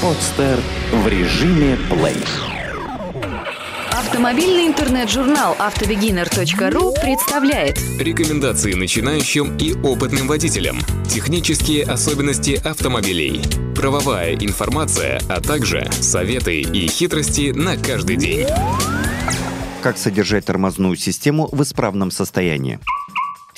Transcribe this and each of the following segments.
Подстер в режиме плей. Автомобильный интернет-журнал автобегинер.ру представляет Рекомендации начинающим и опытным водителям. Технические особенности автомобилей. Правовая информация, а также советы и хитрости на каждый день. Как содержать тормозную систему в исправном состоянии?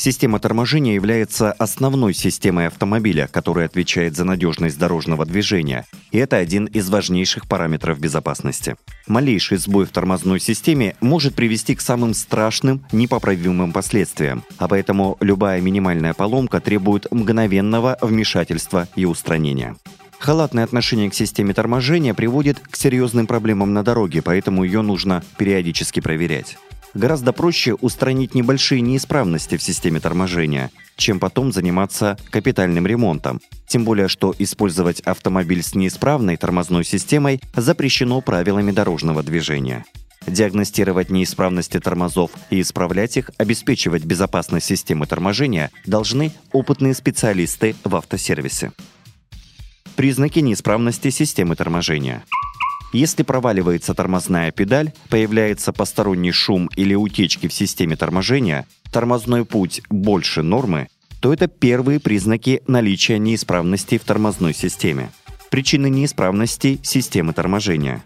Система торможения является основной системой автомобиля, которая отвечает за надежность дорожного движения, и это один из важнейших параметров безопасности. Малейший сбой в тормозной системе может привести к самым страшным, непоправимым последствиям, а поэтому любая минимальная поломка требует мгновенного вмешательства и устранения. Халатное отношение к системе торможения приводит к серьезным проблемам на дороге, поэтому ее нужно периодически проверять. Гораздо проще устранить небольшие неисправности в системе торможения, чем потом заниматься капитальным ремонтом. Тем более, что использовать автомобиль с неисправной тормозной системой запрещено правилами дорожного движения. Диагностировать неисправности тормозов и исправлять их, обеспечивать безопасность системы торможения должны опытные специалисты в автосервисе. Признаки неисправности системы торможения – если проваливается тормозная педаль, появляется посторонний шум или утечки в системе торможения, тормозной путь больше нормы, то это первые признаки наличия неисправности в тормозной системе. Причины неисправности системы торможения.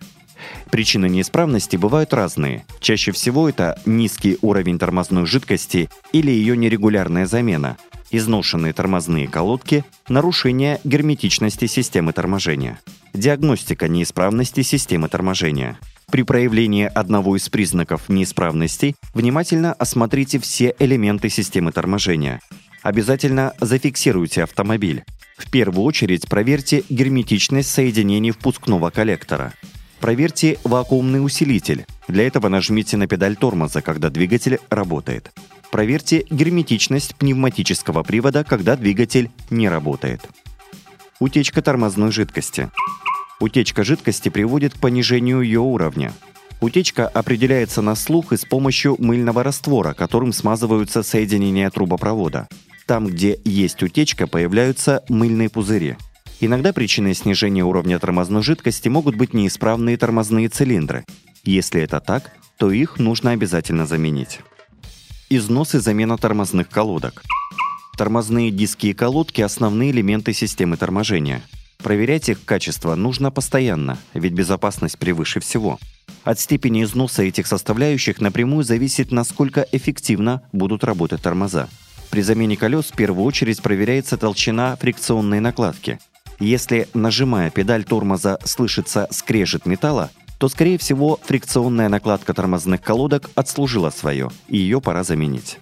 Причины неисправности бывают разные. Чаще всего это низкий уровень тормозной жидкости или ее нерегулярная замена, изношенные тормозные колодки, нарушение герметичности системы торможения. Диагностика неисправности системы торможения. При проявлении одного из признаков неисправности внимательно осмотрите все элементы системы торможения. Обязательно зафиксируйте автомобиль. В первую очередь проверьте герметичность соединений впускного коллектора. Проверьте вакуумный усилитель. Для этого нажмите на педаль тормоза, когда двигатель работает. Проверьте герметичность пневматического привода, когда двигатель не работает. Утечка тормозной жидкости. Утечка жидкости приводит к понижению ее уровня. Утечка определяется на слух и с помощью мыльного раствора, которым смазываются соединения трубопровода. Там, где есть утечка, появляются мыльные пузыри. Иногда причиной снижения уровня тормозной жидкости могут быть неисправные тормозные цилиндры. Если это так, то их нужно обязательно заменить. Износ и замена тормозных колодок. Тормозные диски и колодки – основные элементы системы торможения – Проверять их качество нужно постоянно, ведь безопасность превыше всего. От степени износа этих составляющих напрямую зависит, насколько эффективно будут работать тормоза. При замене колес в первую очередь проверяется толщина фрикционной накладки. Если, нажимая педаль тормоза, слышится скрежет металла, то, скорее всего, фрикционная накладка тормозных колодок отслужила свое, и ее пора заменить.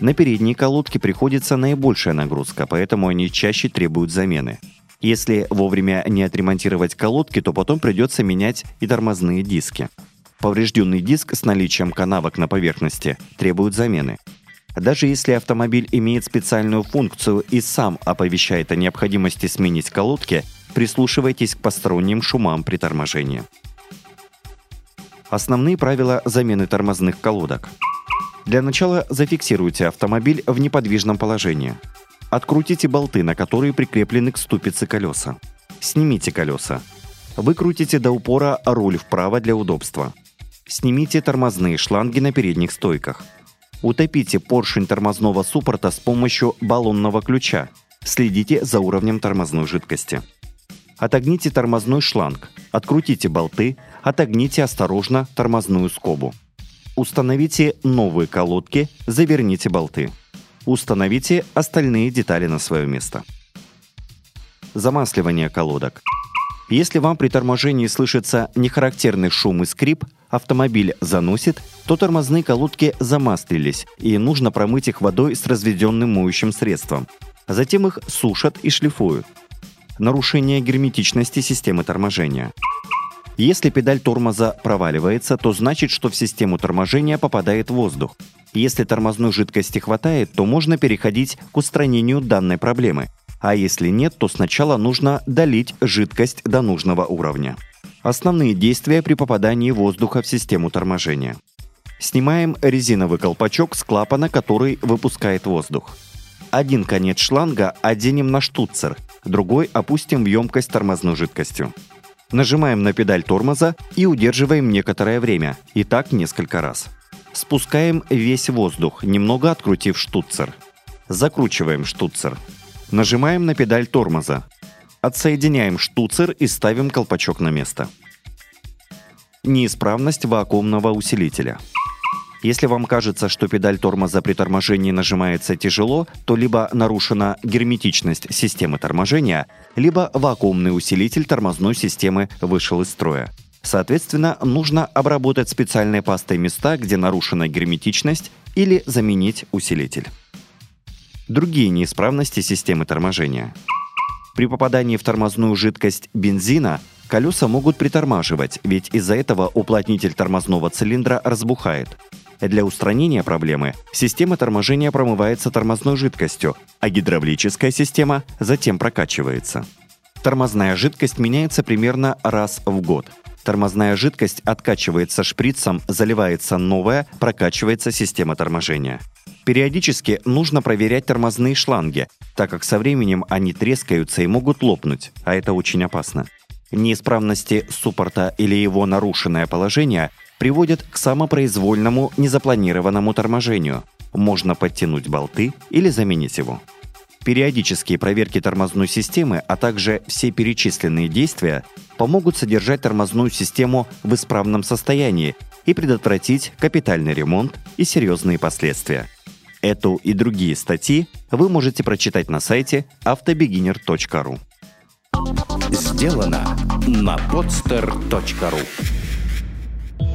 На передние колодки приходится наибольшая нагрузка, поэтому они чаще требуют замены. Если вовремя не отремонтировать колодки, то потом придется менять и тормозные диски. Поврежденный диск с наличием канавок на поверхности требует замены. Даже если автомобиль имеет специальную функцию и сам оповещает о необходимости сменить колодки, прислушивайтесь к посторонним шумам при торможении. Основные правила замены тормозных колодок. Для начала зафиксируйте автомобиль в неподвижном положении – Открутите болты, на которые прикреплены к ступице колеса. Снимите колеса. Выкрутите до упора руль вправо для удобства. Снимите тормозные шланги на передних стойках. Утопите поршень тормозного суппорта с помощью баллонного ключа. Следите за уровнем тормозной жидкости. Отогните тормозной шланг. Открутите болты. Отогните осторожно тормозную скобу. Установите новые колодки. Заверните болты. Установите остальные детали на свое место. Замасливание колодок. Если вам при торможении слышится нехарактерный шум и скрип, автомобиль заносит, то тормозные колодки замаслились, и нужно промыть их водой с разведенным моющим средством. Затем их сушат и шлифуют. Нарушение герметичности системы торможения. Если педаль тормоза проваливается, то значит, что в систему торможения попадает воздух. Если тормозной жидкости хватает, то можно переходить к устранению данной проблемы. А если нет, то сначала нужно долить жидкость до нужного уровня. Основные действия при попадании воздуха в систему торможения. Снимаем резиновый колпачок с клапана, который выпускает воздух. Один конец шланга оденем на штуцер, другой опустим в емкость тормозной жидкостью. Нажимаем на педаль тормоза и удерживаем некоторое время, и так несколько раз. Спускаем весь воздух, немного открутив штуцер. Закручиваем штуцер. Нажимаем на педаль тормоза. Отсоединяем штуцер и ставим колпачок на место. Неисправность вакуумного усилителя – если вам кажется, что педаль тормоза при торможении нажимается тяжело, то либо нарушена герметичность системы торможения, либо вакуумный усилитель тормозной системы вышел из строя. Соответственно, нужно обработать специальной пастой места, где нарушена герметичность, или заменить усилитель. Другие неисправности системы торможения. При попадании в тормозную жидкость бензина колеса могут притормаживать, ведь из-за этого уплотнитель тормозного цилиндра разбухает. Для устранения проблемы система торможения промывается тормозной жидкостью, а гидравлическая система затем прокачивается. Тормозная жидкость меняется примерно раз в год. Тормозная жидкость откачивается шприцем, заливается новая, прокачивается система торможения. Периодически нужно проверять тормозные шланги, так как со временем они трескаются и могут лопнуть, а это очень опасно. Неисправности суппорта или его нарушенное положение приводят к самопроизвольному незапланированному торможению. Можно подтянуть болты или заменить его. Периодические проверки тормозной системы, а также все перечисленные действия помогут содержать тормозную систему в исправном состоянии и предотвратить капитальный ремонт и серьезные последствия. Эту и другие статьи вы можете прочитать на сайте автобегинер.ру. Сделано на podster.ru